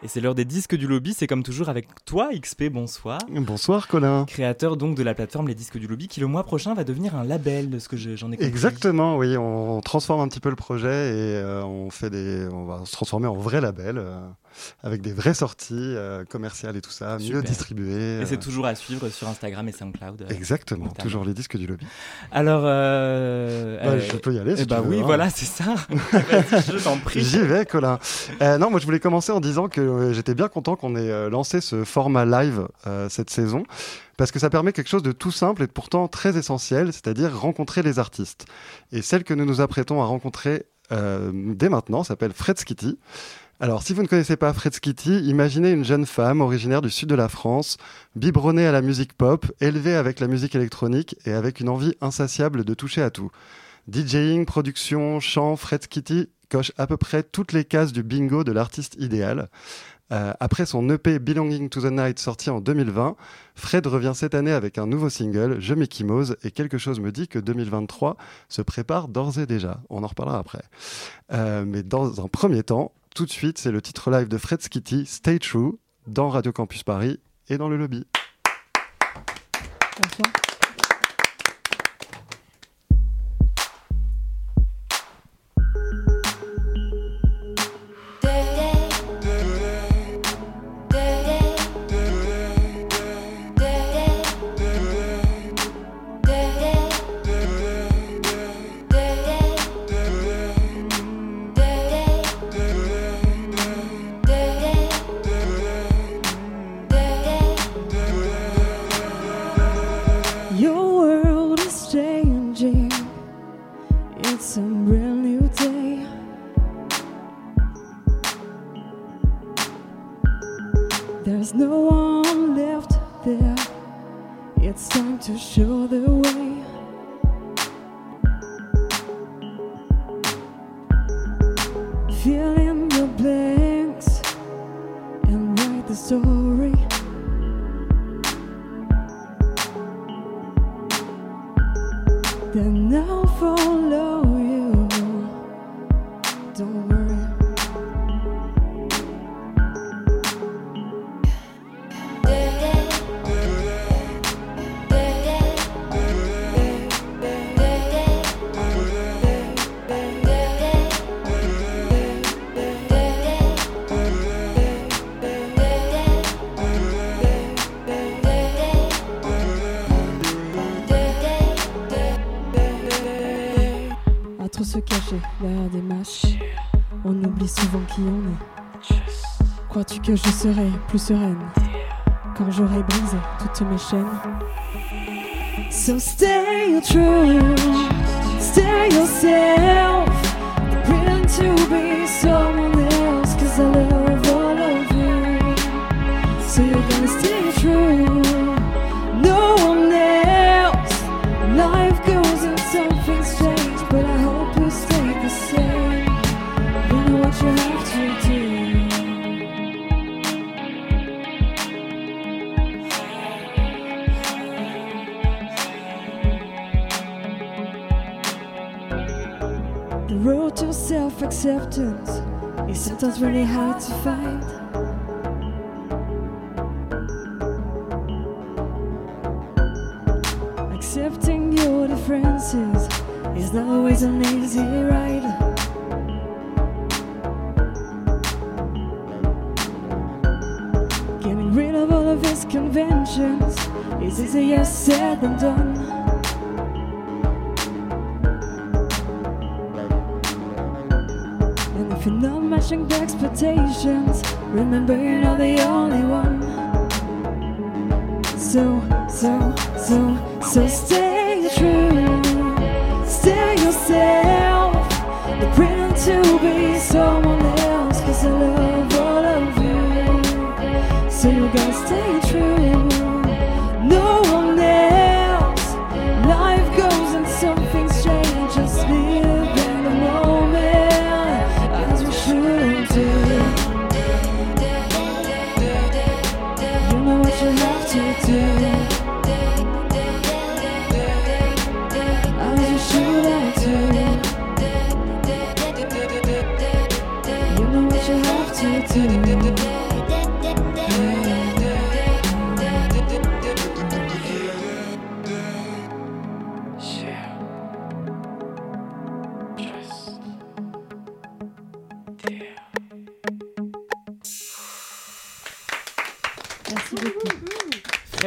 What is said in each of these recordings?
Et c'est l'heure des disques du lobby, c'est comme toujours avec toi XP, bonsoir. Bonsoir Colin. Créateur donc de la plateforme Les Disques du Lobby qui le mois prochain va devenir un label de ce que j'en ai compris. Exactement, oui, on transforme un petit peu le projet et euh, on fait des on va se transformer en vrai label euh, avec des vraies sorties euh, commerciales et tout ça, mieux distribuées. Et c'est toujours à suivre sur Instagram et SoundCloud. Exactement, toujours les disques du lobby. Alors bah, je peux y aller si eh bah oui, hein. voilà, c'est ça. je t'en prie. J'y vais Colin. non, moi je voulais commencer en disant que euh, j'étais bien content qu'on ait euh, lancé ce format live euh, cette saison parce que ça permet quelque chose de tout simple et pourtant très essentiel, c'est-à-dire rencontrer les artistes. Et celle que nous nous apprêtons à rencontrer dès maintenant s'appelle Fred Skitty. Alors, si vous ne connaissez pas Fred Skitty, imaginez une jeune femme originaire du sud de la France, biberonnée à la musique pop, élevée avec la musique électronique et avec une envie insatiable de toucher à tout. DJing, production, chant, Fred Skitty coche à peu près toutes les cases du bingo de l'artiste idéal. Euh, après son EP Belonging to the Night sorti en 2020, Fred revient cette année avec un nouveau single, Je m'équimose, et quelque chose me dit que 2023 se prépare d'ores et déjà. On en reparlera après. Euh, mais dans un premier temps, tout de suite, c'est le titre live de Fred Skitty, Stay True, dans Radio Campus Paris et dans le lobby. It's a brand new day. There's no one left there. It's time to show the way. Fill in the blanks and write the story. Then now que je serai plus sereine quand j'aurai brisé toutes mes chaînes? So stay true, stay yourself, pretend to be someone else, cause I love all of you. So you're gonna stay true, acceptance is sometimes really hard to find. Accepting your differences is not always an easy ride. Getting rid of all of his conventions is easier said than done. Matching the expectations. Remember, you're not the only one. So, so, so, so stay true. Stay yourself. Pretend to be someone else. Cause I love all of you. So you gotta stay to do.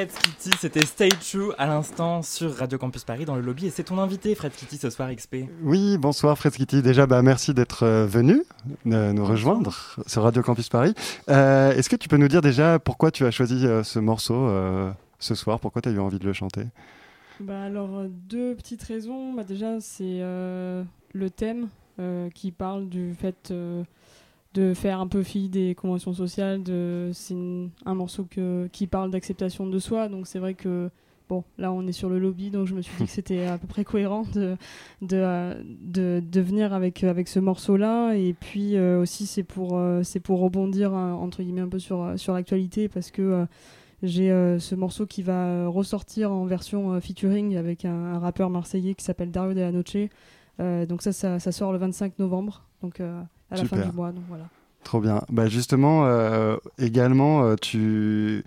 Fred Kitty, c'était Stay True à l'instant sur Radio Campus Paris dans le lobby. Et c'est ton invité, Fred Kitty, ce soir XP. Oui, bonsoir Fred Kitty. Déjà, bah, merci d'être euh, venu euh, nous rejoindre sur Radio Campus Paris. Euh, Est-ce que tu peux nous dire déjà pourquoi tu as choisi euh, ce morceau euh, ce soir? Pourquoi tu as eu envie de le chanter? Bah alors, deux petites raisons. Bah déjà, c'est euh, le thème euh, qui parle du fait euh, de faire un peu fi des conventions sociales. De, c'est un morceau que, qui parle d'acceptation de soi. Donc c'est vrai que, bon, là on est sur le lobby, donc je me suis dit que c'était à peu près cohérent de, de, euh, de, de venir avec, avec ce morceau-là. Et puis euh, aussi, c'est pour, euh, c'est pour rebondir, hein, entre guillemets, un peu sur, euh, sur l'actualité parce que. euh, j'ai euh, ce morceau qui va euh, ressortir en version euh, featuring avec un, un rappeur marseillais qui s'appelle Dario De La Noche. Euh, donc ça, ça, ça sort le 25 novembre, donc euh, à la fin du mois. Donc voilà. Trop bien. Bah justement, euh, également, euh, tu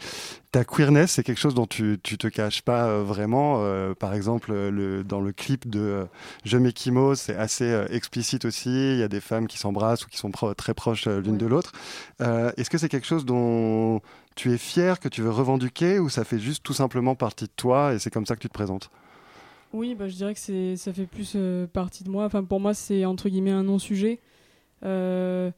ta queerness, c'est quelque chose dont tu tu te caches pas euh, vraiment. Par exemple, le dans le clip de Je m'équimo, c'est assez explicite aussi. Il y a des femmes qui s'embrassent ou qui sont pro- très proches l'une Ouais. de l'autre. Est-ce que c'est quelque chose dont tu es fier, que tu veux revendiquer, ou ça fait juste tout simplement partie de toi et c'est comme ça que tu te présentes? Oui, bah, je dirais que ça fait plus partie de moi. Enfin, pour moi, c'est entre guillemets un non-sujet. Euh,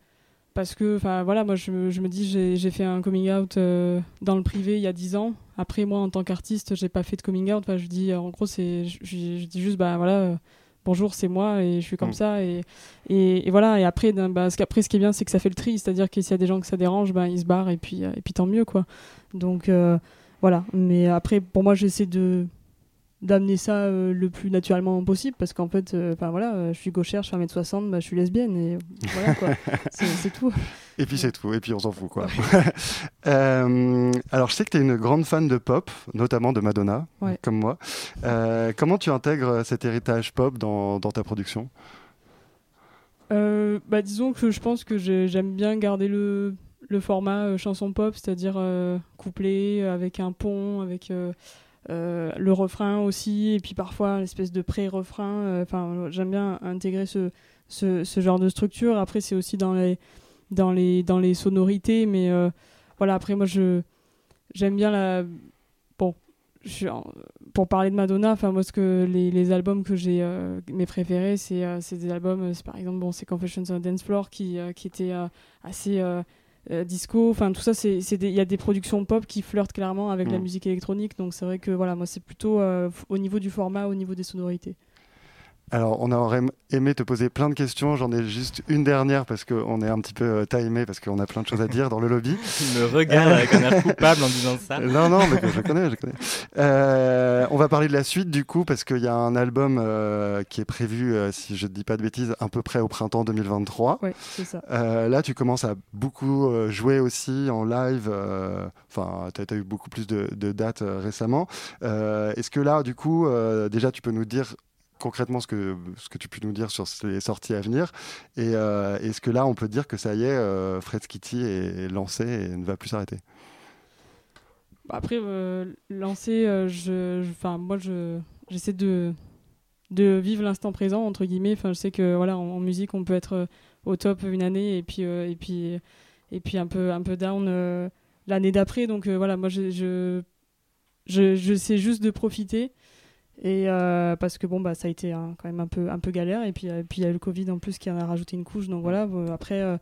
parce que, enfin, voilà, moi, je, me- je me dis, j'ai, fait un coming out euh, dans le privé il y a 10 ans. Après, moi, en tant qu'artiste, j'ai pas fait de coming out. Enfin, je dis, en gros, c'est, je, je- dis juste, bah voilà, euh, bonjour, c'est moi et je suis comme Mm. ça. Et, et, et voilà, et après, bah, ce qu'après, ce qui est bien, c'est que ça fait le tri. C'est-à-dire que s'il y a des gens que ça dérange, bah, ils se barrent et puis, et puis tant mieux, quoi. Donc, euh, voilà. Mais après, pour moi, j'essaie de d'amener ça euh, le plus naturellement possible parce qu'en fait euh, enfin voilà euh, je suis gauchère je fais 1m60 bah, je suis lesbienne et voilà quoi c'est c'est tout Et puis c'est tout, et puis on s'en fout quoi. Euh, alors je sais que tu es une grande fan de pop, notamment de Madonna, Ouais. comme moi. Euh, comment tu intègres cet héritage pop dans, dans ta production? Euh, bah disons que je pense que j'ai- j'aime bien garder le le format euh, chanson pop c'est-à-dire euh, couplet euh, avec un pont avec le refrain aussi et puis parfois l'espèce de pré-refrain euh, enfin j'aime bien intégrer ce, ce ce genre de structure. Après c'est aussi dans les dans les dans les sonorités mais euh, voilà après moi je j'aime bien la bon je suis en- pour parler de Madonna enfin moi ce que les, les albums que j'ai euh, mes préférés c'est euh, des albums euh, par exemple bon c'est Confessions on Dance Floor qui euh, qui était euh, assez euh, disco enfin tout ça c'est il y a des productions pop qui flirtent clairement avec la Mm. musique électronique donc c'est vrai que voilà moi c'est plutôt euh, au niveau du format au niveau des sonorités Alors on aurait aimé te poser plein de questions, j'en ai juste une dernière parce qu'on est un petit peu euh, timé, parce qu'on a plein de choses à dire dans le lobby. Il me regarde avec un air coupable en disant ça. Non, non, mais je connais, je connais. Euh, on va parler de la suite du coup, parce qu'il y a un album euh, qui est prévu, euh, si je ne dis pas de bêtises, à peu près au printemps 2023. ouais c'est ça Euh, là, tu commences à beaucoup euh, jouer aussi en live. euh, Enfin, tu as, eu beaucoup plus de, de dates euh, récemment. Euh, Est-ce que là, du coup, euh, déjà, tu peux nous dire concrètement ce que, ce que tu peux nous dire sur les sorties à venir Et euh, est-ce que là, on peut dire que ça y est, euh, Fred Kitty est lancé et ne va plus s'arrêter? Après, euh, euh, je, je- moi, je, j'essaie de, de vivre l'instant présent entre guillemets. Je sais que voilà, en, musique, on peut être au top une année et puis et puis et puis un peu un peu down l'année d'après. Donc voilà, moi, je, je je je sais juste de profiter. Et euh, parce que bon bah ça a été hein, quand même un peu un peu galère et puis euh, puis il y a eu le Covid en plus qui en a rajouté une couche donc voilà bon, après euh,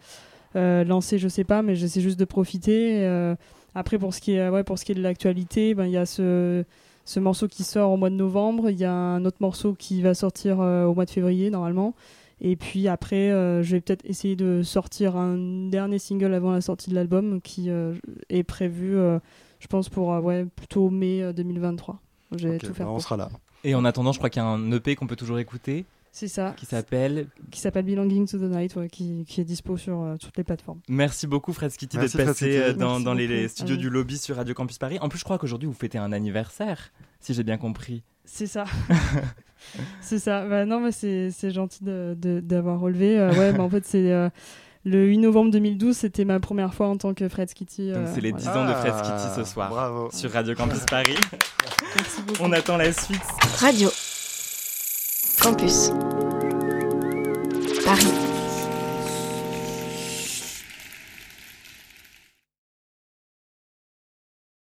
euh, lancer je sais pas mais j'essaie juste de profiter euh, après, pour ce qui est, ouais, pour ce qui est de l'actualité, ben, il y a ce, ce morceau qui sort au mois de novembre. Il y a un autre morceau qui va sortir au mois de février, normalement. Et puis après, je vais peut-être essayer de sortir un dernier single avant la sortie de l'album qui est prévu, je pense, pour ouais, plutôt mai euh, 2023. Je vais Ok, tout faire bah, on sera là. Et en attendant, je crois qu'il y a un EP qu'on peut toujours écouter C'est ça, qui s'appelle. qui s'appelle Belonging to the Night, ouais, qui, qui est dispo sur euh, toutes les plateformes. Merci beaucoup, Fred Skitty, d'être passé euh, dans, les, studios Ah du lobby sur Radio Campus Paris. En plus, je crois qu'aujourd'hui, vous fêtez un anniversaire, si j'ai bien compris. C'est ça. c'est ça. Bah, non, mais c'est c'est gentil de- de- d'avoir relevé. Euh, ouais, bah, en fait, c'est euh, le 8 novembre 2012, c'était ma première fois en tant que Fred Skitty. Donc, euh, c'est les voilà. 10 ans de Fred Ah, Skitty ce soir Bravo. sur Radio Campus Paris. Merci beaucoup. On attend la suite. Radio. Campus. Paris.